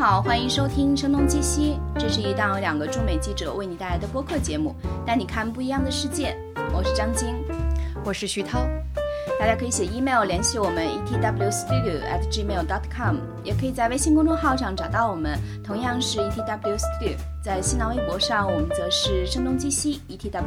好，欢迎收听《声东击西》，这是一档两个驻美记者为你带来的播客节目，带你看不一样的世界。我是张晶，我是徐涛。大家可以写 email 联系我们 etwstudio at gmail dot com，也可以在微信公众号上找到我们，同样是 etwstudio。在新浪微博上，我们则是声东击西 etw。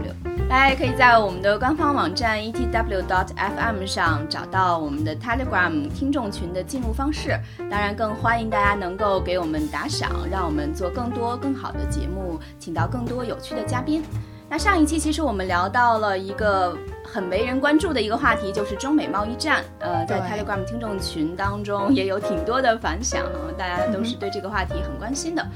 大家也可以在我们的官方网站 etw.dot.fm 上找到我们的 Telegram 听众群的进入方式。当然，更欢迎大家能够给我们打赏，让我们做更多更好的节目，请到更多有趣的嘉宾。那上一期其实我们聊到了一个很没人关注的一个话题，就是中美贸易战。呃，在 Telegram 听众群当中也有挺多的反响，大家都是对这个话题很关心的。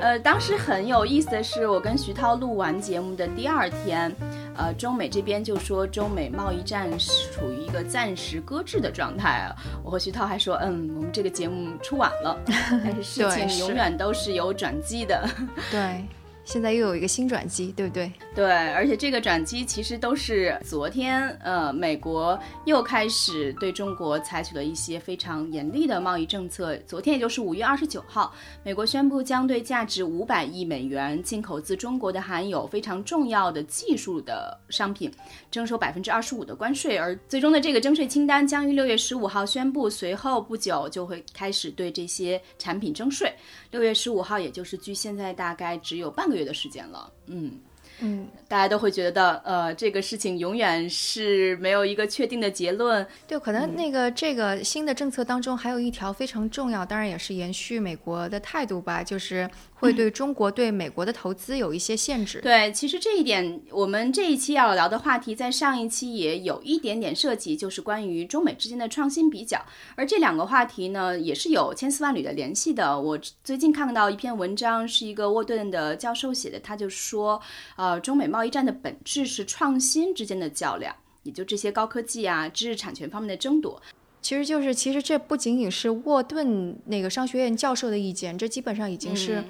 呃，当时很有意思的是，我跟徐涛录完节目的第二天，呃，中美这边就说中美贸易战是处于一个暂时搁置的状态啊。我和徐涛还说，嗯，我们这个节目出晚了，但是事情永远都是有转机的。对。现在又有一个新转机，对不对？对，而且这个转机其实都是昨天，呃，美国又开始对中国采取了一些非常严厉的贸易政策。昨天，也就是五月二十九号，美国宣布将对价值五百亿美元进口自中国的含有非常重要的技术的商品征收百分之二十五的关税，而最终的这个征税清单将于六月十五号宣布，随后不久就会开始对这些产品征税。六月十五号，也就是距现在大概只有半个月的时间了，嗯。嗯，大家都会觉得，呃，这个事情永远是没有一个确定的结论。对，可能那个这个新的政策当中还有一条非常重要，当然也是延续美国的态度吧，就是会对中国对美国的投资有一些限制。对，其实这一点我们这一期要聊的话题，在上一期也有一点点涉及，就是关于中美之间的创新比较。而这两个话题呢，也是有千丝万缕的联系的。我最近看到一篇文章，是一个沃顿的教授写的，他就说，呃。呃，中美贸易战的本质是创新之间的较量，也就这些高科技啊、知识产权方面的争夺。其实就是，其实这不仅仅是沃顿那个商学院教授的意见，这基本上已经是，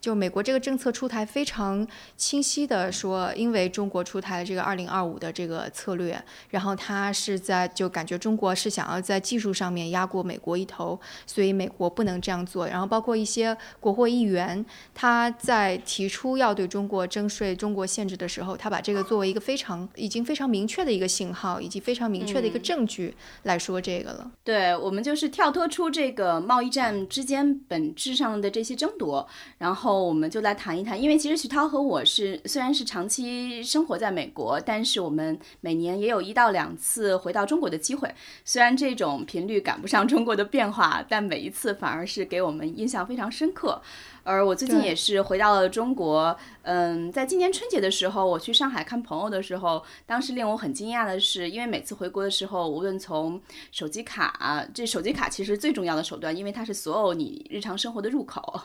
就美国这个政策出台非常清晰的说，因为中国出台了这个二零二五的这个策略，然后他是在就感觉中国是想要在技术上面压过美国一头，所以美国不能这样做。然后包括一些国会议员，他在提出要对中国征税、中国限制的时候，他把这个作为一个非常已经非常明确的一个信号，以及非常明确的一个证据来说这个了。对我们就是跳脱出这个贸易战之间本质上的这些争夺，然后我们就来谈一谈。因为其实徐涛和我是虽然是长期生活在美国，但是我们每年也有一到两次回到中国的机会。虽然这种频率赶不上中国的变化，但每一次反而是给我们印象非常深刻。而我最近也是回到了中国，嗯，在今年春节的时候，我去上海看朋友的时候，当时令我很惊讶的是，因为每次回国的时候，无论从手机卡，这手机卡其实最重要的手段，因为它是所有你日常生活的入口，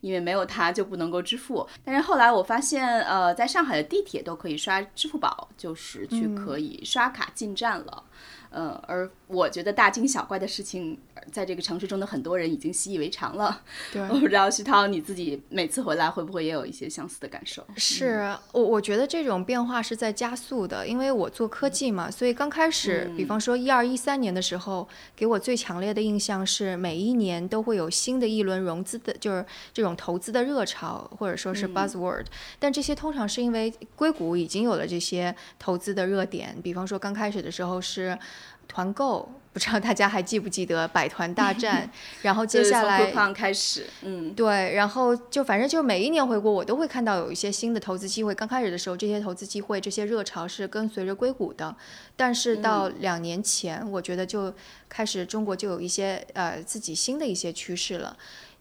因为没有它就不能够支付。但是后来我发现，呃，在上海的地铁都可以刷支付宝，就是去可以刷卡进站了。嗯，而我觉得大惊小怪的事情，在这个城市中的很多人已经习以为常了。对，我不知道徐涛你自己每次回来会不会也有一些相似的感受？是我，我觉得这种变化是在加速的，因为我做科技嘛，所以刚开始，比方说一二一三年的时候，给我最强烈的印象是每一年都会有新的一轮融资的，就是这种投资的热潮，或者说是 buzzword。但这些通常是因为硅谷已经有了这些投资的热点，比方说刚开始的时候是。团购不知道大家还记不记得百团大战，然后接下来开始，嗯，对，然后就反正就每一年回国，我都会看到有一些新的投资机会。刚开始的时候，这些投资机会、这些热潮是跟随着硅谷的，但是到两年前，我觉得就开始中国就有一些呃自己新的一些趋势了。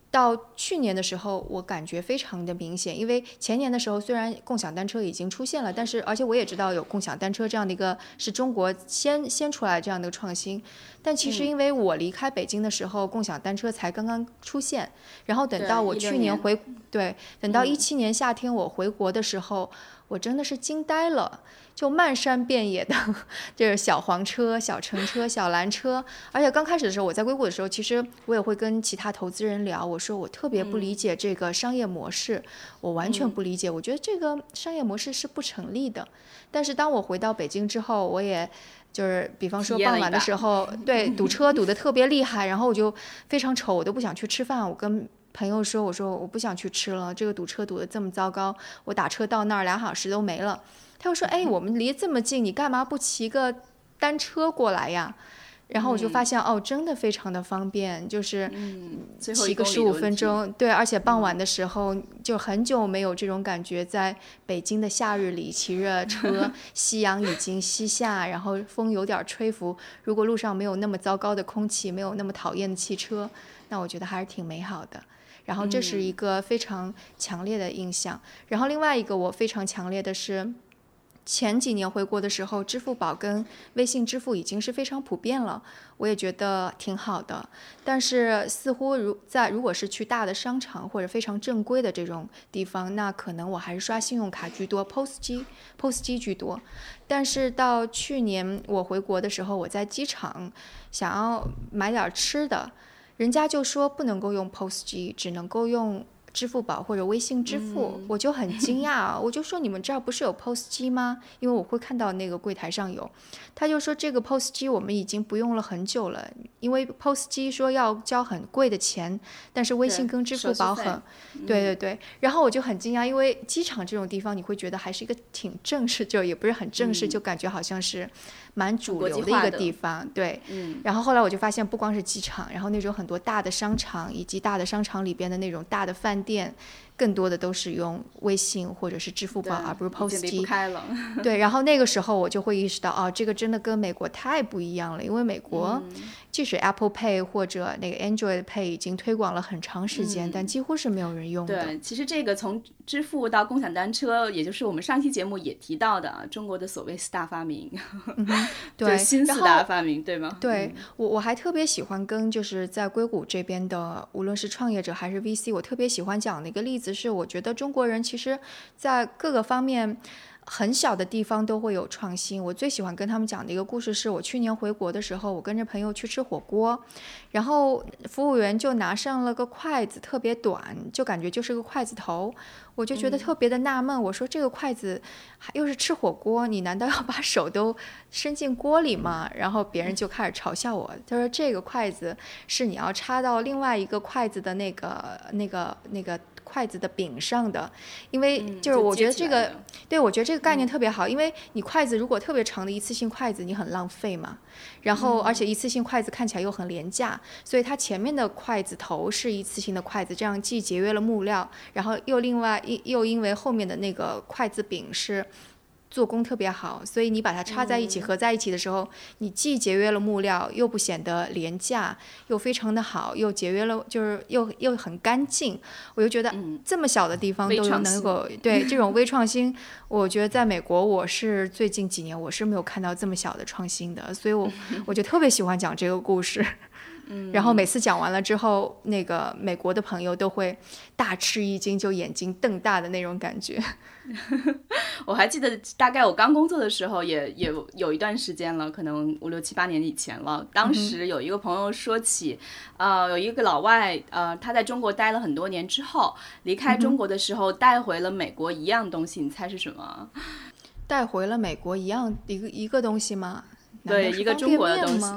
到去年的时候，我感觉非常的明显，因为前年的时候虽然共享单车已经出现了，但是而且我也知道有共享单车这样的一个是中国先先出来这样的创新，但其实因为我离开北京的时候，共享单车才刚刚出现，然后等到我去年回对，等到一七年夏天我回国的时候。我真的是惊呆了，就漫山遍野的，就是小黄车、小橙车、小蓝车。而且刚开始的时候，我在硅谷的时候，其实我也会跟其他投资人聊，我说我特别不理解这个商业模式，我完全不理解，我觉得这个商业模式是不成立的。但是当我回到北京之后，我也就是比方说傍晚的时候，对堵车堵得特别厉害，然后我就非常丑，我都不想去吃饭，我跟。朋友说，我说我不想去吃了，这个堵车堵得这么糟糕，我打车到那儿两小时都没了。他又说，哎，我们离这么近，你干嘛不骑个单车过来呀？然后我就发现，哦，真的非常的方便，就是骑个十五分钟，对，而且傍晚的时候就很久没有这种感觉，在北京的夏日里骑着车，夕阳已经西下，然后风有点吹拂，如果路上没有那么糟糕的空气，没有那么讨厌的汽车，那我觉得还是挺美好的。然后这是一个非常强烈的印象。然后另外一个我非常强烈的是。前几年回国的时候，支付宝跟微信支付已经是非常普遍了，我也觉得挺好的。但是似乎如在如果是去大的商场或者非常正规的这种地方，那可能我还是刷信用卡居多，POS 机 POS 机居多。但是到去年我回国的时候，我在机场想要买点吃的，人家就说不能够用 POS 机，只能够用。支付宝或者微信支付，我就很惊讶啊！我就说你们这儿不是有 POS 机吗？因为我会看到那个柜台上有，他就说这个 POS 机我们已经不用了很久了，因为 POS 机说要交很贵的钱，但是微信跟支付宝很，对对对。然后我就很惊讶，因为机场这种地方你会觉得还是一个挺正式，就也不是很正式，就感觉好像是蛮主流的一个地方，对。然后后来我就发现，不光是机场，然后那种很多大的商场以及大的商场里边的那种大的饭。店更多的都是用微信或者是支付宝，而不是 POS 机。对，然后那个时候我就会意识到，哦，这个真的跟美国太不一样了，因为美国。即使 Apple Pay 或者那个 Android Pay 已经推广了很长时间，但几乎是没有人用的。对，其实这个从支付到共享单车，也就是我们上期节目也提到的中国的所谓四大发明，对，新四大发明，对吗？对我我还特别喜欢跟就是在硅谷这边的，无论是创业者还是 VC，我特别喜欢讲的一个例子是，我觉得中国人其实，在各个方面。很小的地方都会有创新。我最喜欢跟他们讲的一个故事是，我去年回国的时候，我跟着朋友去吃火锅，然后服务员就拿上了个筷子，特别短，就感觉就是个筷子头。我就觉得特别的纳闷，我说这个筷子又是吃火锅，你难道要把手都伸进锅里吗？然后别人就开始嘲笑我，他说这个筷子是你要插到另外一个筷子的那个、那个、那个。筷子的柄上的，因为就是我觉得这个，对我觉得这个概念特别好，因为你筷子如果特别长的一次性筷子，你很浪费嘛。然后而且一次性筷子看起来又很廉价，所以它前面的筷子头是一次性的筷子，这样既节约了木料，然后又另外又又因为后面的那个筷子柄是。做工特别好，所以你把它插在一起、合在一起的时候，你既节约了木料，又不显得廉价，又非常的好，又节约了，就是又又很干净。我就觉得这么小的地方都能够对这种微创新，我觉得在美国我是最近几年我是没有看到这么小的创新的，所以我 我就特别喜欢讲这个故事。然后每次讲完了之后，那个美国的朋友都会大吃一惊，就眼睛瞪大的那种感觉。我还记得，大概我刚工作的时候，也也有一段时间了，可能五六七八年以前了。当时有一个朋友说起，呃，有一个老外，呃，他在中国待了很多年之后，离开中国的时候带回了美国一样东西，你猜是什么？带回了美国一样一个一个东西吗？对一个中国的东西，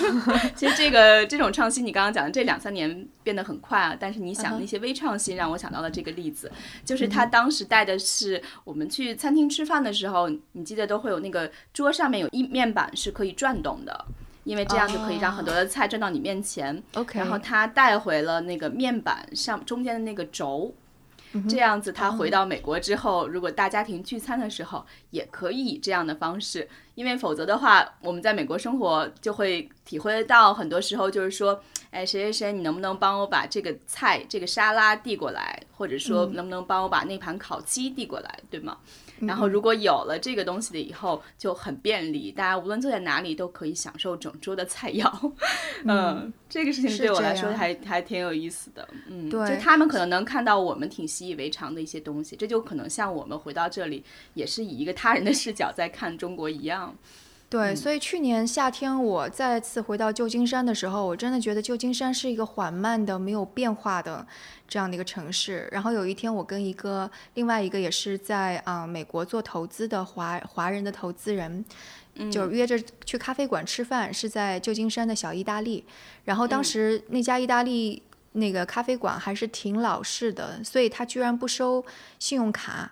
其实这个这种创新，你刚刚讲的这两三年变得很快啊。但是你想那些微创新，让我想到了这个例子，就是他当时带的是我们去餐厅吃饭的时候，你记得都会有那个桌上面有一面板是可以转动的，因为这样就可以让很多的菜转到你面前。OK，然后他带回了那个面板上中间的那个轴。这样子，他回到美国之后，如果大家庭聚餐的时候，也可以以这样的方式，因为否则的话，我们在美国生活就会体会到，很多时候就是说，哎，谁谁谁，你能不能帮我把这个菜、这个沙拉递过来，或者说能不能帮我把那盘烤鸡递过来，对吗？然后如果有了这个东西的以后就很便利，大家无论坐在哪里都可以享受整桌的菜肴。嗯，这个事情对我来说还还挺有意思的。嗯，对，就他们可能能看到我们挺习以为常的一些东西，这就可能像我们回到这里也是以一个他人的视角在看中国一样。对，所以去年夏天我再次回到旧金山的时候，我真的觉得旧金山是一个缓慢的、没有变化的这样的一个城市。然后有一天，我跟一个另外一个也是在啊美国做投资的华华人的投资人，就约着去咖啡馆吃饭，是在旧金山的小意大利。然后当时那家意大利那个咖啡馆还是挺老式的，所以他居然不收信用卡，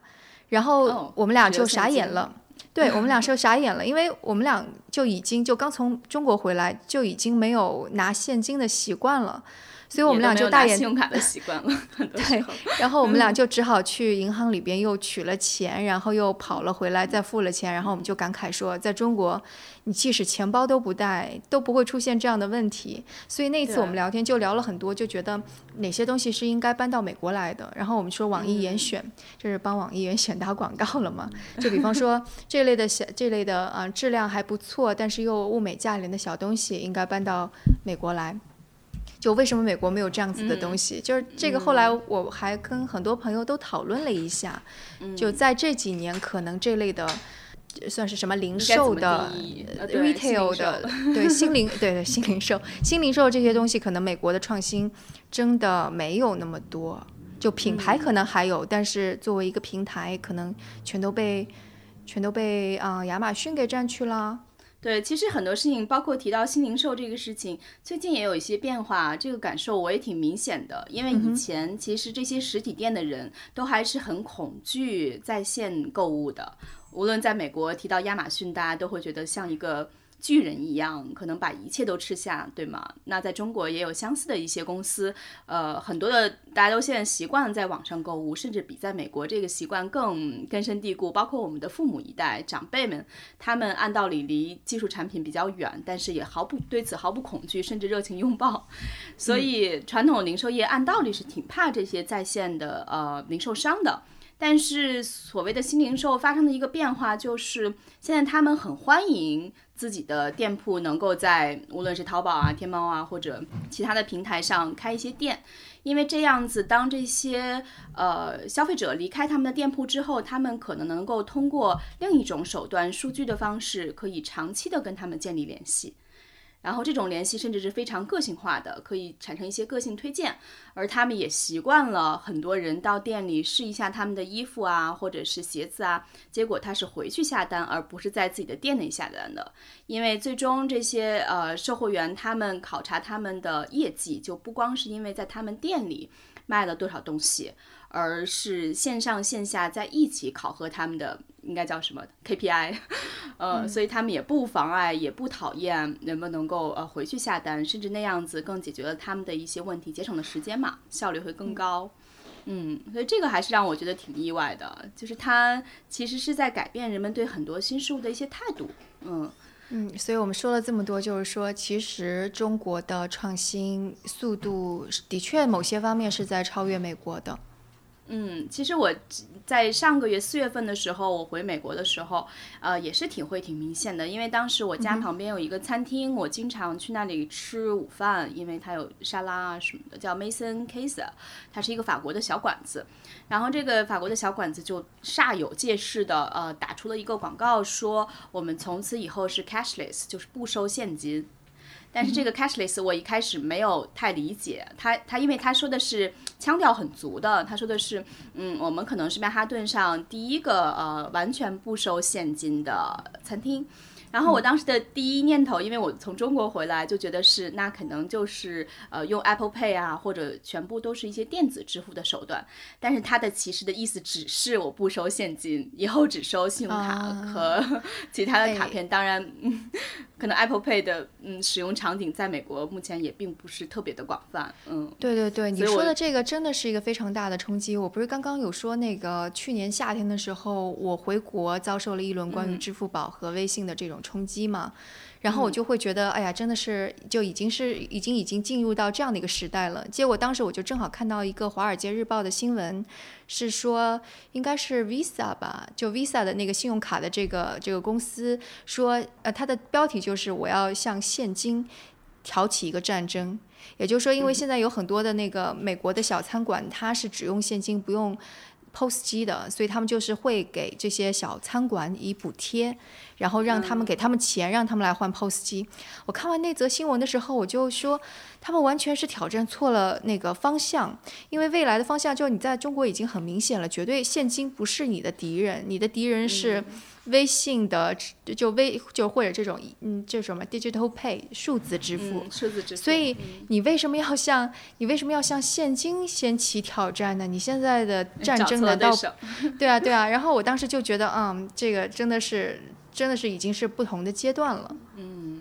然后我们俩就傻眼了。对我们俩是傻眼了，因为我们俩就已经就刚从中国回来，就已经没有拿现金的习惯了。所以我们俩就大眼信用卡的习惯了，对，然后我们俩就只好去银行里边又取了钱，然后又跑了回来再付了钱，然后我们就感慨说，在中国，你即使钱包都不带，都不会出现这样的问题。所以那次我们聊天就聊了很多，就觉得哪些东西是应该搬到美国来的。然后我们说网易严选，这是帮网易严选打广告了嘛？就比方说这类的小这类的啊质量还不错，但是又物美价廉的小东西，应该搬到美国来。就为什么美国没有这样子的东西？就是这个，后来我还跟很多朋友都讨论了一下。就在这几年，可能这类的算是什么零售的 retail 的，对新零 对对新零售新零售这些东西，可能美国的创新真的没有那么多。就品牌可能还有，但是作为一个平台，可能全都被全都被啊亚马逊给占去了。对，其实很多事情，包括提到新零售这个事情，最近也有一些变化，这个感受我也挺明显的。因为以前其实这些实体店的人都还是很恐惧在线购物的，无论在美国提到亚马逊，大家都会觉得像一个。巨人一样，可能把一切都吃下，对吗？那在中国也有相似的一些公司，呃，很多的大家都现在习惯在网上购物，甚至比在美国这个习惯更根深蒂固。包括我们的父母一代长辈们，他们按道理离技术产品比较远，但是也毫不对此毫不恐惧，甚至热情拥抱。所以传统零售业按道理是挺怕这些在线的呃零售商的。但是所谓的新零售发生的一个变化，就是现在他们很欢迎自己的店铺能够在无论是淘宝啊、天猫啊或者其他的平台上开一些店，因为这样子，当这些呃消费者离开他们的店铺之后，他们可能能够通过另一种手段、数据的方式，可以长期的跟他们建立联系。然后这种联系甚至是非常个性化的，可以产生一些个性推荐，而他们也习惯了很多人到店里试一下他们的衣服啊，或者是鞋子啊，结果他是回去下单，而不是在自己的店内下单的。因为最终这些呃售货员他们考察他们的业绩，就不光是因为在他们店里卖了多少东西，而是线上线下在一起考核他们的。应该叫什么 KPI，呃，所以他们也不妨碍，也不讨厌，能不能够呃回去下单，甚至那样子更解决了他们的一些问题，节省了时间嘛，效率会更高。嗯，所以这个还是让我觉得挺意外的，就是它其实是在改变人们对很多新事物的一些态度。嗯嗯，所以我们说了这么多，就是说其实中国的创新速度的确某些方面是在超越美国的。嗯，其实我在上个月四月份的时候，我回美国的时候，呃，也是体会挺明显的。因为当时我家旁边有一个餐厅，我经常去那里吃午饭，因为它有沙拉啊什么的，叫 Mason c a s e 它是一个法国的小馆子。然后这个法国的小馆子就煞有介事的，呃，打出了一个广告，说我们从此以后是 cashless，就是不收现金。但是这个 cashless 我一开始没有太理解，他他因为他说的是腔调很足的，他说的是，嗯，我们可能是曼哈顿上第一个呃完全不收现金的餐厅。然后我当时的第一念头，因为我从中国回来，就觉得是那可能就是呃用 Apple Pay 啊，或者全部都是一些电子支付的手段。但是它的其实的意思只是我不收现金，以后只收信用卡和 其他的卡片。当然，可能 Apple Pay 的嗯使用场景在美国目前也并不是特别的广泛。嗯，对对对，你说的这个真的是一个非常大的冲击。我不是刚刚有说那个去年夏天的时候，我回国遭受了一轮关于支付宝和微信的这种。冲击嘛，然后我就会觉得，哎呀，真的是就已经是已经已经进入到这样的一个时代了。结果当时我就正好看到一个《华尔街日报》的新闻，是说应该是 Visa 吧，就 Visa 的那个信用卡的这个这个公司说，呃，它的标题就是我要向现金挑起一个战争。也就是说，因为现在有很多的那个美国的小餐馆，它是只用现金不用。POS 机的，所以他们就是会给这些小餐馆以补贴，然后让他们给他们钱，让他们来换 POS 机。我看完那则新闻的时候，我就说，他们完全是挑战错了那个方向，因为未来的方向就你在中国已经很明显了，绝对现金不是你的敌人，你的敌人是微信的就微就或者这种嗯这什么 digital pay 数字支付，数字支付。所以你为什么要向你为什么要向现金先起挑战呢？你现在的战争难道对啊对啊？然后我当时就觉得，嗯，这个真的是真的是已经是不同的阶段了。嗯。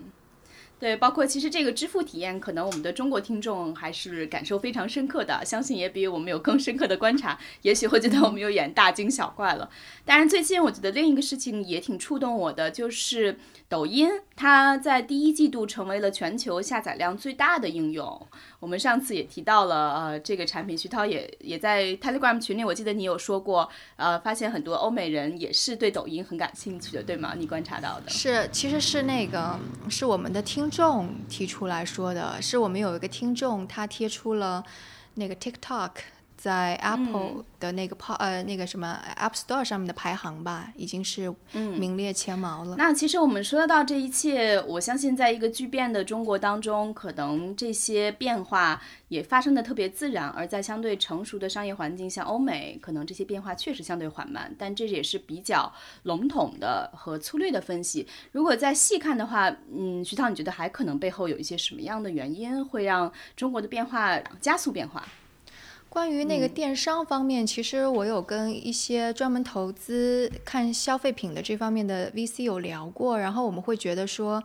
对，包括其实这个支付体验，可能我们的中国听众还是感受非常深刻的，相信也比我们有更深刻的观察，也许会觉得我们有点大惊小怪了。当然，最近我觉得另一个事情也挺触动我的，就是抖音它在第一季度成为了全球下载量最大的应用。我们上次也提到了，呃，这个产品，徐涛也也在 Telegram 群里，我记得你有说过，呃，发现很多欧美人也是对抖音很感兴趣的，对吗？你观察到的是，其实是那个是我们的听众提出来说的，是我们有一个听众他贴出了那个 TikTok。在 Apple 的那个排呃那个什么 App Store 上面的排行吧，已经是名列前茅了。那其实我们说到这一切，我相信在一个巨变的中国当中，可能这些变化也发生的特别自然；而在相对成熟的商业环境，像欧美，可能这些变化确实相对缓慢。但这也是比较笼统的和粗略的分析。如果再细看的话，嗯，徐涛，你觉得还可能背后有一些什么样的原因，会让中国的变化加速变化？关于那个电商方面，其实我有跟一些专门投资看消费品的这方面的 VC 有聊过，然后我们会觉得说，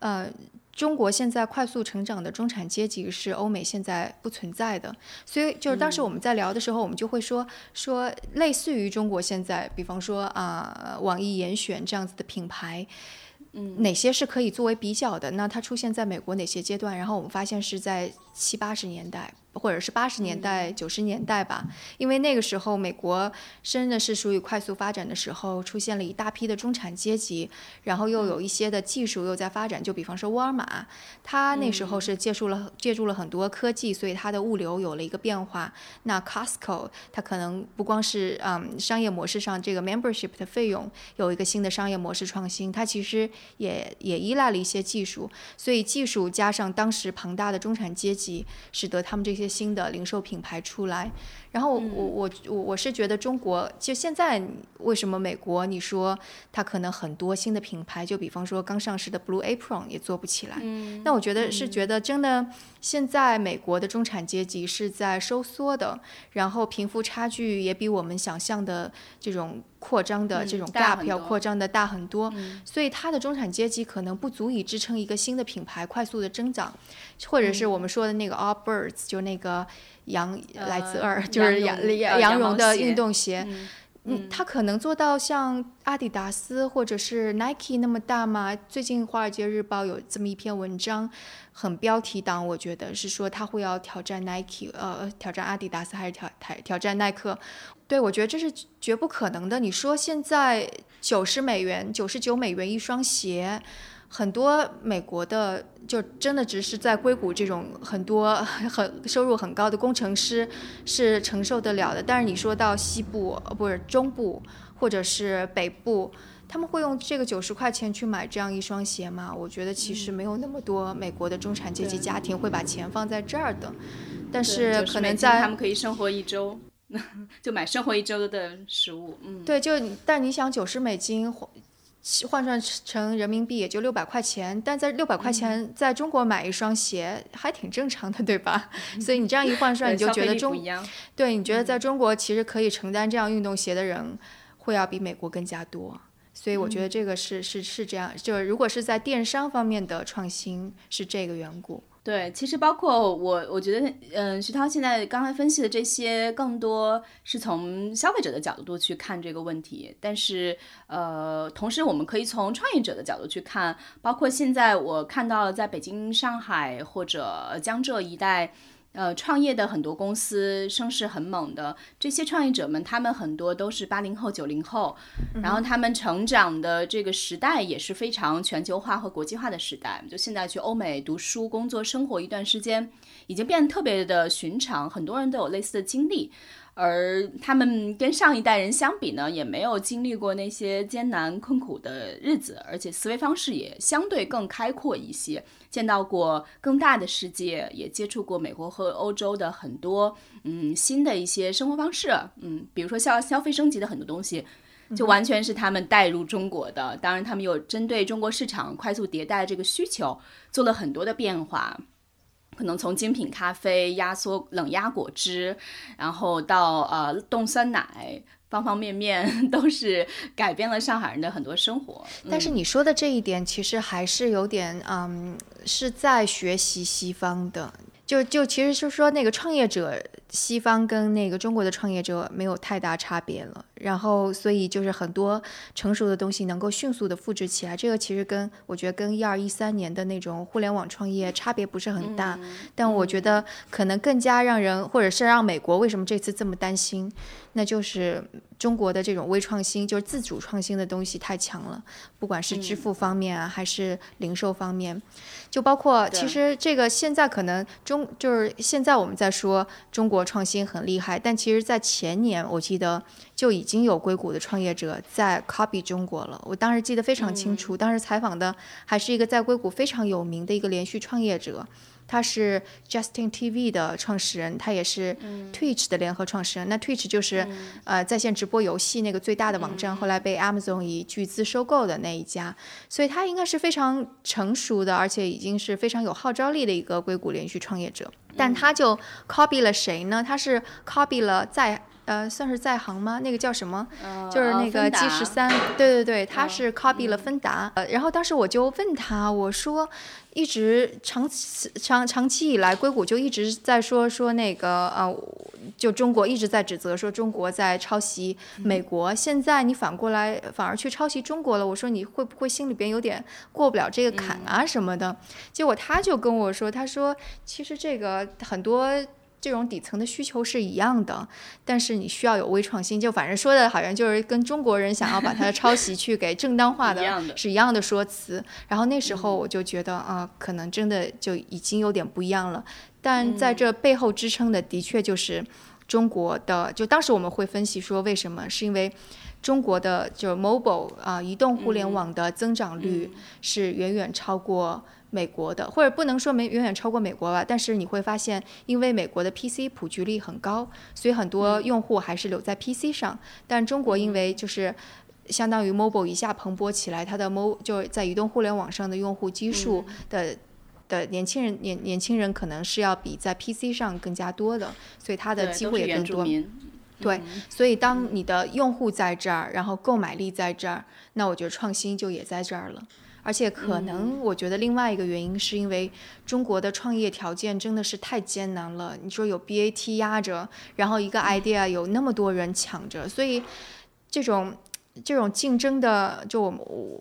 呃，中国现在快速成长的中产阶级是欧美现在不存在的，所以就是当时我们在聊的时候，我们就会说说类似于中国现在，比方说啊，网易严选这样子的品牌。嗯，哪些是可以作为比较的？那它出现在美国哪些阶段？然后我们发现是在七八十年代。或者是八十年代、九十年代吧，因为那个时候美国真的是属于快速发展的时候，出现了一大批的中产阶级，然后又有一些的技术又在发展，就比方说沃尔玛，它那时候是借助了借助了很多科技，所以它的物流有了一个变化。那 Costco 它可能不光是嗯商业模式上这个 membership 的费用有一个新的商业模式创新，它其实也也依赖了一些技术，所以技术加上当时庞大的中产阶级，使得他们这些。些新的零售品牌出来，然后我我我我是觉得中国就现在为什么美国你说它可能很多新的品牌，就比方说刚上市的 Blue Apron 也做不起来，那我觉得是觉得真的现在美国的中产阶级是在收缩的，然后贫富差距也比我们想象的这种扩张的这种 gap 要扩张的大很多，所以它的中产阶级可能不足以支撑一个新的品牌快速的增长。或者是我们说的那个 All Birds，就那个羊来自二，就是羊羊绒的运动鞋，嗯，它可能做到像阿迪达斯或者是 Nike 那么大吗？最近《华尔街日报》有这么一篇文章，很标题党，我觉得是说他会要挑战 Nike，呃，挑战阿迪达斯还是挑挑挑战耐克？对，我觉得这是绝不可能的。你说现在九十美元、九十九美元一双鞋。很多美国的就真的只是在硅谷这种很多 很收入很高的工程师是承受得了的，但是你说到西部呃不是中部或者是北部，他们会用这个九十块钱去买这样一双鞋吗？我觉得其实没有那么多美国的中产阶级家庭会把钱放在这儿的，但是可能在他们可以生活一周，就买生活一周的食物，嗯，对，就但你想九十美金。换算成人民币也就六百块钱，但在六百块钱在中国买一双鞋还挺正常的，对吧？所以你这样一换 算，你就觉得中对，你觉得在中国其实可以承担这样运动鞋的人会要比美国更加多。所以我觉得这个是是是这样，就是如果是在电商方面的创新是这个缘故。对，其实包括我，我觉得，嗯，徐涛现在刚才分析的这些，更多是从消费者的角度去看这个问题。但是，呃，同时我们可以从创业者的角度去看，包括现在我看到在北京、上海或者江浙一带。呃，创业的很多公司声势很猛的这些创业者们，他们很多都是八零后、九零后，然后他们成长的这个时代也是非常全球化和国际化的时代。就现在去欧美读书、工作、生活一段时间，已经变得特别的寻常，很多人都有类似的经历。而他们跟上一代人相比呢，也没有经历过那些艰难困苦的日子，而且思维方式也相对更开阔一些，见到过更大的世界，也接触过美国和欧洲的很多嗯新的一些生活方式，嗯，比如说消消费升级的很多东西，就完全是他们带入中国的。当然，他们有针对中国市场快速迭代这个需求做了很多的变化，可能从精品咖啡、压缩冷压果汁，然后到呃冻酸奶。方方面面 都是改变了上海人的很多生活，但是你说的这一点其实还是有点，嗯，是在学习西方的。就就其实是说那个创业者，西方跟那个中国的创业者没有太大差别了。然后所以就是很多成熟的东西能够迅速的复制起来，这个其实跟我觉得跟一二一三年的那种互联网创业差别不是很大。但我觉得可能更加让人或者是让美国为什么这次这么担心，那就是中国的这种微创新，就是自主创新的东西太强了，不管是支付方面啊，还是零售方面。就包括，其实这个现在可能中就是现在我们在说中国创新很厉害，但其实，在前年我记得就已经有硅谷的创业者在 copy 中国了。我当时记得非常清楚，当时采访的还是一个在硅谷非常有名的一个连续创业者。他是 Justin TV 的创始人，他也是 Twitch 的联合创始人。那 Twitch 就是呃在线直播游戏那个最大的网站，后来被 Amazon 以巨资收购的那一家。所以他应该是非常成熟的，而且已经是非常有号召力的一个硅谷连续创业者。但他就 copy 了谁呢？他是 copy 了在。呃，算是在行吗？那个叫什么？就是那个 G 十三，对对对，他是 copy 了芬达。呃，然后当时我就问他，我说，一直长期长长期以来，硅谷就一直在说说那个呃，就中国一直在指责说中国在抄袭美国，现在你反过来反而去抄袭中国了。我说你会不会心里边有点过不了这个坎啊什么的？结果他就跟我说，他说其实这个很多。这种底层的需求是一样的，但是你需要有微创新，就反正说的好像就是跟中国人想要把它的抄袭去给正当化的是一样的说辞。然后那时候我就觉得啊，可能真的就已经有点不一样了。但在这背后支撑的，的确就是中国的。就当时我们会分析说，为什么？是因为中国的就 mobile 啊，移动互联网的增长率是远远超过。美国的，或者不能说没远远超过美国吧，但是你会发现，因为美国的 PC 普及率很高，所以很多用户还是留在 PC 上。但中国因为就是相当于 mobile 一下蓬勃起来，它的 mo 就在移动互联网上的用户基数的的年轻人年年轻人可能是要比在 PC 上更加多的，所以它的机会也更多。对，所以当你的用户在这儿，然后购买力在这儿，那我觉得创新就也在这儿了。而且可能，我觉得另外一个原因是因为中国的创业条件真的是太艰难了。你说有 BAT 压着，然后一个 idea 有那么多人抢着，所以这种这种竞争的，就我们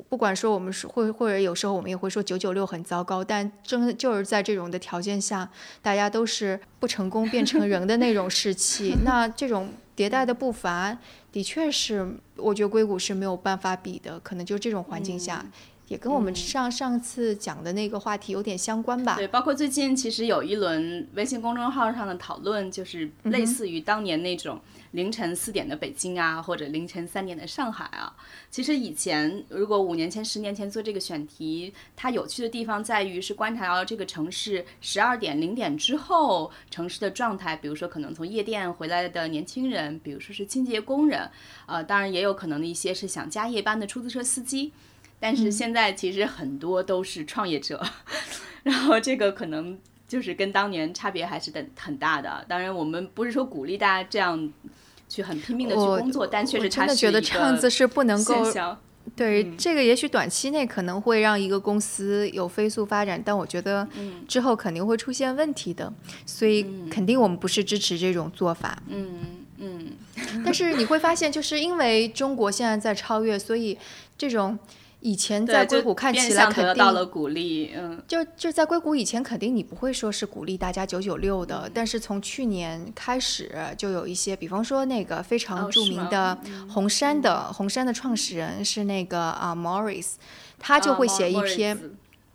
不管说我们是会或者有时候我们也会说九九六很糟糕，但正就是在这种的条件下，大家都是不成功变成人的那种士气。那这种迭代的步伐，的确是我觉得硅谷是没有办法比的。可能就这种环境下。也跟我们上上次讲的那个话题有点相关吧？对，包括最近其实有一轮微信公众号上的讨论，就是类似于当年那种凌晨四点的北京啊，或者凌晨三点的上海啊。其实以前如果五年前、十年前做这个选题，它有趣的地方在于是观察到这个城市十二点、零点之后城市的状态，比如说可能从夜店回来的年轻人，比如说是清洁工人，呃，当然也有可能的一些是想加夜班的出租车司机。但是现在其实很多都是创业者，然后这个可能就是跟当年差别还是很很大的。当然，我们不是说鼓励大家这样去很拼命的去工作，但确实真的觉得这样子是不能够。对这个，也许短期内可能会让一个公司有飞速发展，但我觉得之后肯定会出现问题的。所以肯定我们不是支持这种做法。嗯嗯。但是你会发现，就是因为中国现在在超越，所以这种。以前在硅谷看起来肯定得到了鼓励，嗯，就就在硅谷以前肯定你不会说是鼓励大家九九六的，但是从去年开始就有一些，比方说那个非常著名的红杉的红杉的创始人是那个啊 Morris，他就会写一篇，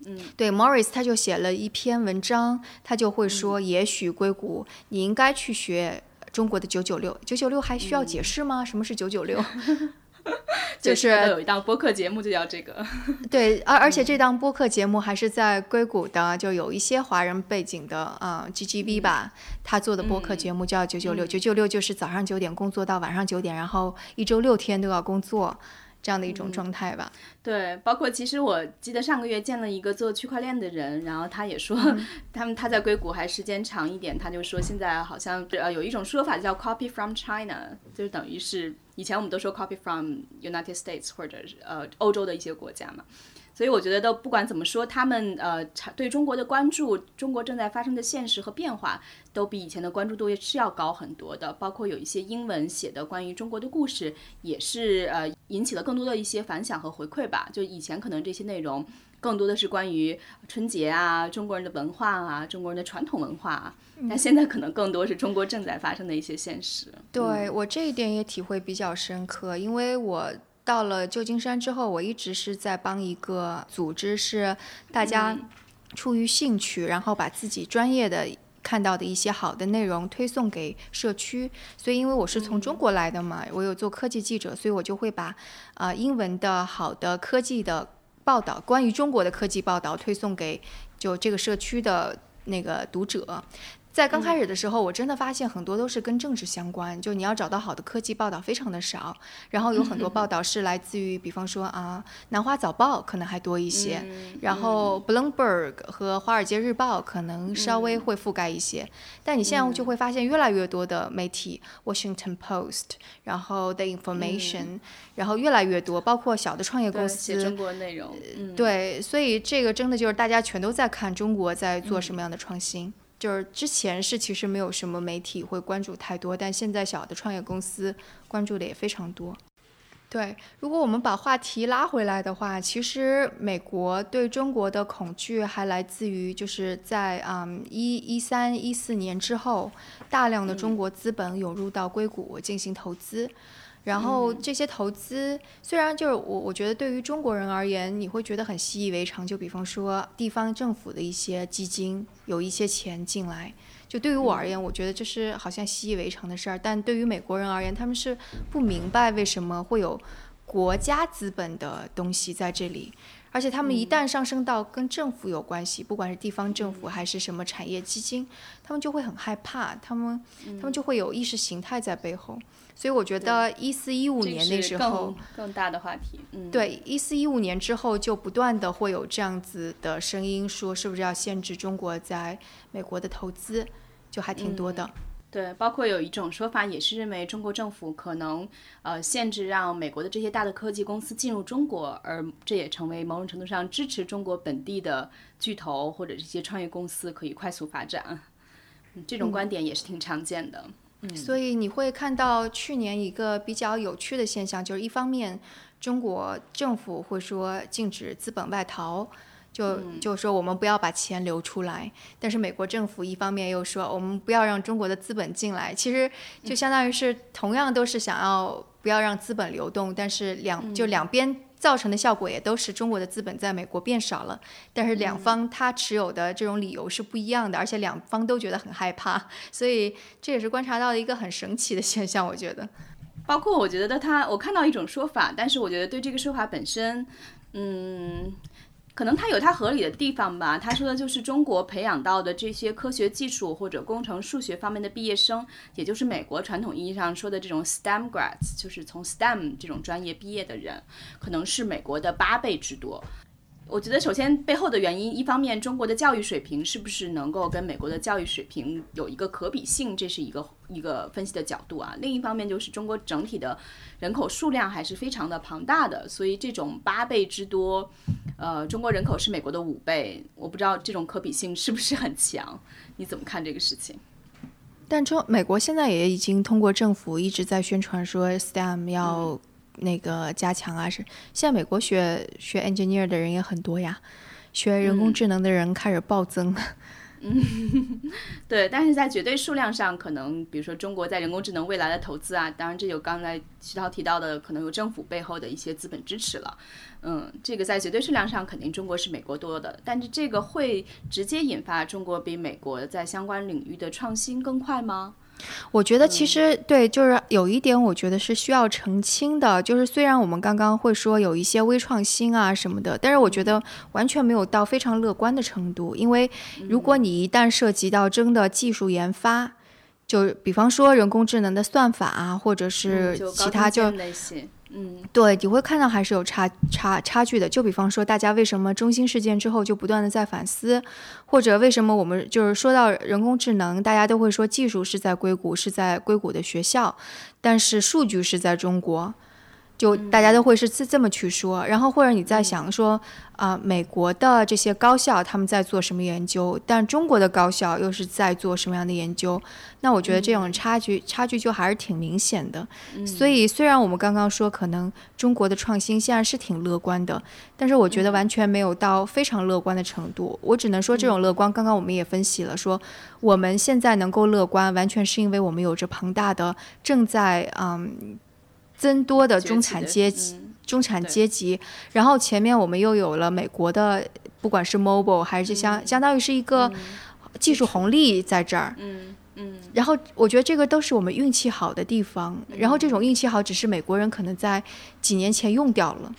嗯，对 Morris 他就写了一篇文章，他就会说，也许硅谷你应该去学中国的九九六，九九六还需要解释吗？什么是九九六？就是有一档播客节目就叫这个。对，而而且这档播客节目还是在硅谷的，就有一些华人背景的啊，GGB 吧，他做的播客节目叫九九六，九九六就是早上九点工作到晚上九点，然后一周六天都要工作。这样的一种状态吧。对，包括其实我记得上个月见了一个做区块链的人，然后他也说，他们他在硅谷还时间长一点，他就说现在好像呃有一种说法叫 copy from China，就是等于是以前我们都说 copy from United States 或者是呃欧洲的一些国家嘛。所以我觉得都不管怎么说，他们呃对中国的关注，中国正在发生的现实和变化，都比以前的关注度也是要高很多的。包括有一些英文写的关于中国的故事，也是呃引起了更多的一些反响和回馈吧。就以前可能这些内容更多的是关于春节啊、中国人的文化啊、中国人的传统文化啊，但现在可能更多是中国正在发生的一些现实。对我这一点也体会比较深刻，因为我。到了旧金山之后，我一直是在帮一个组织，是大家出于兴趣，然后把自己专业的看到的一些好的内容推送给社区。所以，因为我是从中国来的嘛，我有做科技记者，所以我就会把啊英文的好的科技的报道，关于中国的科技报道推送给就这个社区的那个读者。在刚开始的时候，我真的发现很多都是跟政治相关，就你要找到好的科技报道非常的少，然后有很多报 道是来自于，比方说啊，南华早报可能还多一些，然后 Bloomberg 和华尔街日报可能稍微会覆盖一些，但你现在就会发现越来越多的媒体，Washington Post，然后 The Information，然后越来越多，包括小的创业公司写中国内容，对，所以这个真的就是大家全都在看中国在做什么样的创新。就是之前是其实没有什么媒体会关注太多，但现在小的创业公司关注的也非常多。对，如果我们把话题拉回来的话，其实美国对中国的恐惧还来自于就是在嗯一一三一四年之后，大量的中国资本涌入到硅谷进行投资。然后这些投资虽然就是我，我觉得对于中国人而言，你会觉得很习以为常。就比方说地方政府的一些基金有一些钱进来，就对于我而言，我觉得这是好像习以为常的事儿。但对于美国人而言，他们是不明白为什么会有国家资本的东西在这里，而且他们一旦上升到跟政府有关系，不管是地方政府还是什么产业基金，他们就会很害怕，他们他们就会有意识形态在背后。所以我觉得一四一五年那时候更大的话题，嗯，对，一四一五年之后就不断的会有这样子的声音，说是不是要限制中国在美国的投资，就还挺多的。对，包括有一种说法也是认为中国政府可能呃限制让美国的这些大的科技公司进入中国，而这也成为某种程度上支持中国本地的巨头或者这些创业公司可以快速发展。这种观点也是挺常见的。嗯所以你会看到去年一个比较有趣的现象，就是一方面中国政府会说禁止资本外逃，就就说我们不要把钱流出来，但是美国政府一方面又说我们不要让中国的资本进来，其实就相当于是同样都是想要不要让资本流动，但是两就两边。造成的效果也都是中国的资本在美国变少了，但是两方他持有的这种理由是不一样的，而且两方都觉得很害怕，所以这也是观察到的一个很神奇的现象。我觉得，包括我觉得他，我看到一种说法，但是我觉得对这个说法本身，嗯。可能它有它合理的地方吧。他说的就是中国培养到的这些科学技术或者工程数学方面的毕业生，也就是美国传统意义上说的这种 STEM grads，就是从 STEM 这种专业毕业的人，可能是美国的八倍之多。我觉得首先背后的原因，一方面中国的教育水平是不是能够跟美国的教育水平有一个可比性，这是一个一个分析的角度啊。另一方面就是中国整体的人口数量还是非常的庞大的，所以这种八倍之多，呃，中国人口是美国的五倍，我不知道这种可比性是不是很强？你怎么看这个事情？但中美国现在也已经通过政府一直在宣传说 STEM 要。那个加强啊，是现在美国学学 engineer 的人也很多呀，学人工智能的人开始暴增。嗯，嗯 对，但是在绝对数量上，可能比如说中国在人工智能未来的投资啊，当然这有刚才徐涛提到的，可能有政府背后的一些资本支持了。嗯，这个在绝对数量上肯定中国是美国多的，但是这个会直接引发中国比美国在相关领域的创新更快吗？我觉得其实对，就是有一点，我觉得是需要澄清的，就是虽然我们刚刚会说有一些微创新啊什么的，但是我觉得完全没有到非常乐观的程度，因为如果你一旦涉及到真的技术研发，就比方说人工智能的算法啊，或者是其他就。嗯，对，你会看到还是有差差差距的。就比方说，大家为什么中心事件之后就不断的在反思，或者为什么我们就是说到人工智能，大家都会说技术是在硅谷，是在硅谷的学校，但是数据是在中国。就大家都会是这这么去说，然后或者你在想说，啊，美国的这些高校他们在做什么研究，但中国的高校又是在做什么样的研究？那我觉得这种差距差距就还是挺明显的。所以虽然我们刚刚说可能中国的创新现在是挺乐观的，但是我觉得完全没有到非常乐观的程度。我只能说这种乐观，刚刚我们也分析了，说我们现在能够乐观，完全是因为我们有着庞大的正在嗯。增多的中产阶级，中产阶级，然后前面我们又有了美国的，不管是 mobile 还是相相当于是一个技术红利在这儿，嗯嗯，然后我觉得这个都是我们运气好的地方，然后这种运气好只是美国人可能在几年前用掉了。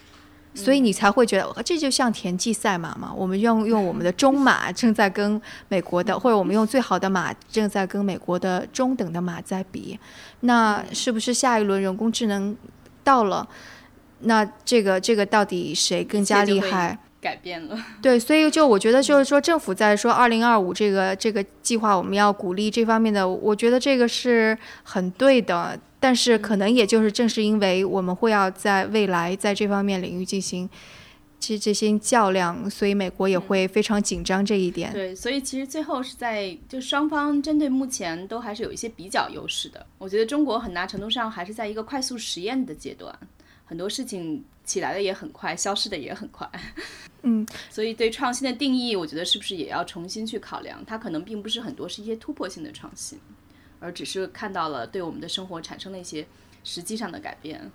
所以你才会觉得这就像田忌赛马嘛？我们用用我们的中马 正在跟美国的，或者我们用最好的马正在跟美国的中等的马在比。那是不是下一轮人工智能到了？那这个这个到底谁更加厉害？改变了。对，所以就我觉得就是说，政府在说二零二五这个这个计划，我们要鼓励这方面的，我觉得这个是很对的。但是可能也就是正是因为我们会要在未来在这方面领域进行这这些较量，所以美国也会非常紧张这一点。对，所以其实最后是在就双方针对目前都还是有一些比较优势的。我觉得中国很大程度上还是在一个快速实验的阶段，很多事情起来的也很快，消失的也很快。嗯，所以对创新的定义，我觉得是不是也要重新去考量？它可能并不是很多是一些突破性的创新。而只是看到了对我们的生活产生了一些实际上的改变。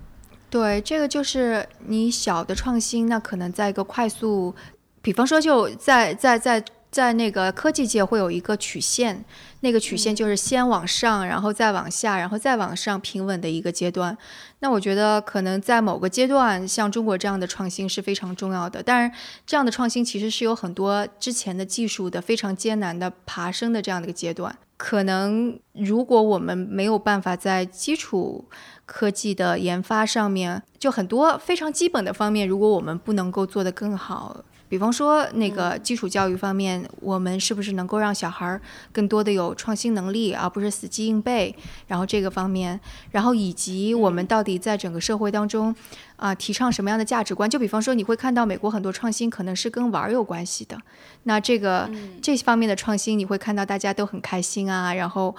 对，这个就是你小的创新，那可能在一个快速，比方说就在在在在那个科技界会有一个曲线，那个曲线就是先往上，然后再往下，然后再往上平稳的一个阶段。那我觉得可能在某个阶段，像中国这样的创新是非常重要的。当然这样的创新其实是有很多之前的技术的非常艰难的爬升的这样的一个阶段。可能如果我们没有办法在基础科技的研发上面，就很多非常基本的方面，如果我们不能够做得更好。比方说，那个基础教育方面，我们是不是能够让小孩儿更多的有创新能力，而不是死记硬背？然后这个方面，然后以及我们到底在整个社会当中，啊，提倡什么样的价值观？就比方说，你会看到美国很多创新可能是跟玩儿有关系的，那这个这方面的创新，你会看到大家都很开心啊，然后。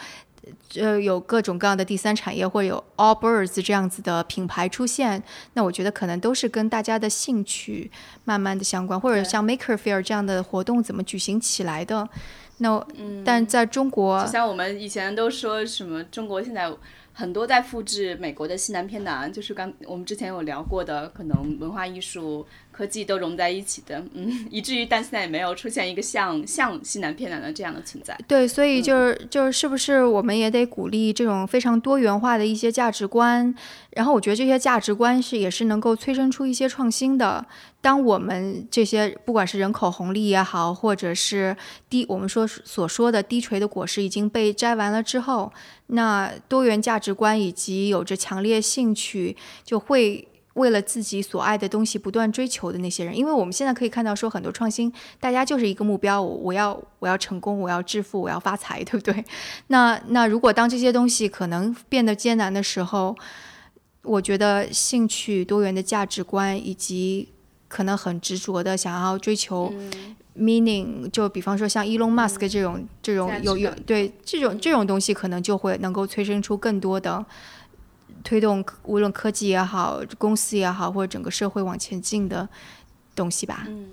呃，有各种各样的第三产业，或者有 All Birds 这样子的品牌出现，那我觉得可能都是跟大家的兴趣慢慢的相关，或者像 Maker Fair 这样的活动怎么举行起来的。那，嗯但在中国，就像我们以前都说什么，中国现在。很多在复制美国的西南偏南，就是刚我们之前有聊过的，可能文化艺术、科技都融在一起的，嗯，以至于但现在也没有出现一个像像西南偏南的这样的存在。对，所以就是就是是不是我们也得鼓励这种非常多元化的一些价值观？然后我觉得这些价值观是也是能够催生出一些创新的。当我们这些不管是人口红利也好，或者是低我们说所说的低垂的果实已经被摘完了之后，那多元价值观以及有着强烈兴趣，就会为了自己所爱的东西不断追求的那些人，因为我们现在可以看到说很多创新，大家就是一个目标，我我要我要成功，我要致富，我要发财，对不对？那那如果当这些东西可能变得艰难的时候，我觉得兴趣、多元的价值观以及可能很执着的想要追求 meaning，就比方说像 Elon Musk 这种这种有有对这种这种东西，可能就会能够催生出更多的推动，无论科技也好，公司也好，或者整个社会往前进的东西吧。嗯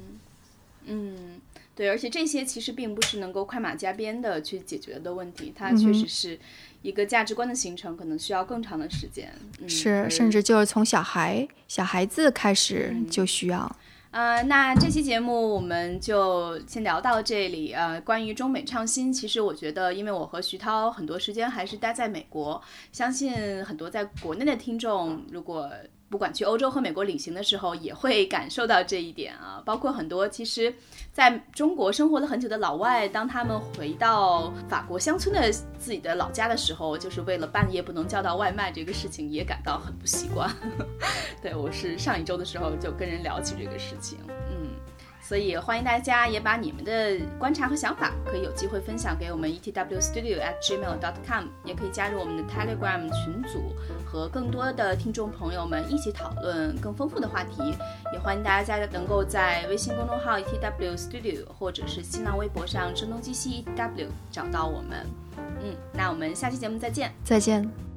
嗯，对，而且这些其实并不是能够快马加鞭的去解决的问题，它确实是。一个价值观的形成可能需要更长的时间，是，甚至就是从小孩小孩子开始就需要。呃，那这期节目我们就先聊到这里。呃，关于中美创新，其实我觉得，因为我和徐涛很多时间还是待在美国，相信很多在国内的听众，如果不管去欧洲和美国旅行的时候，也会感受到这一点啊。包括很多其实在中国生活了很久的老外，当他们回到法国乡村的自己的老家的时候，就是为了半夜不能叫到外卖这个事情，也感到很不习惯。对我是上一周的时候就跟人聊起这个事情，嗯。所以欢迎大家也把你们的观察和想法，可以有机会分享给我们 etwstudio at gmail dot com，也可以加入我们的 Telegram 群组，和更多的听众朋友们一起讨论更丰富的话题。也欢迎大家能够在微信公众号 etwstudio 或者是新浪微博上声东击西 etw 找到我们。嗯，那我们下期节目再见，再见。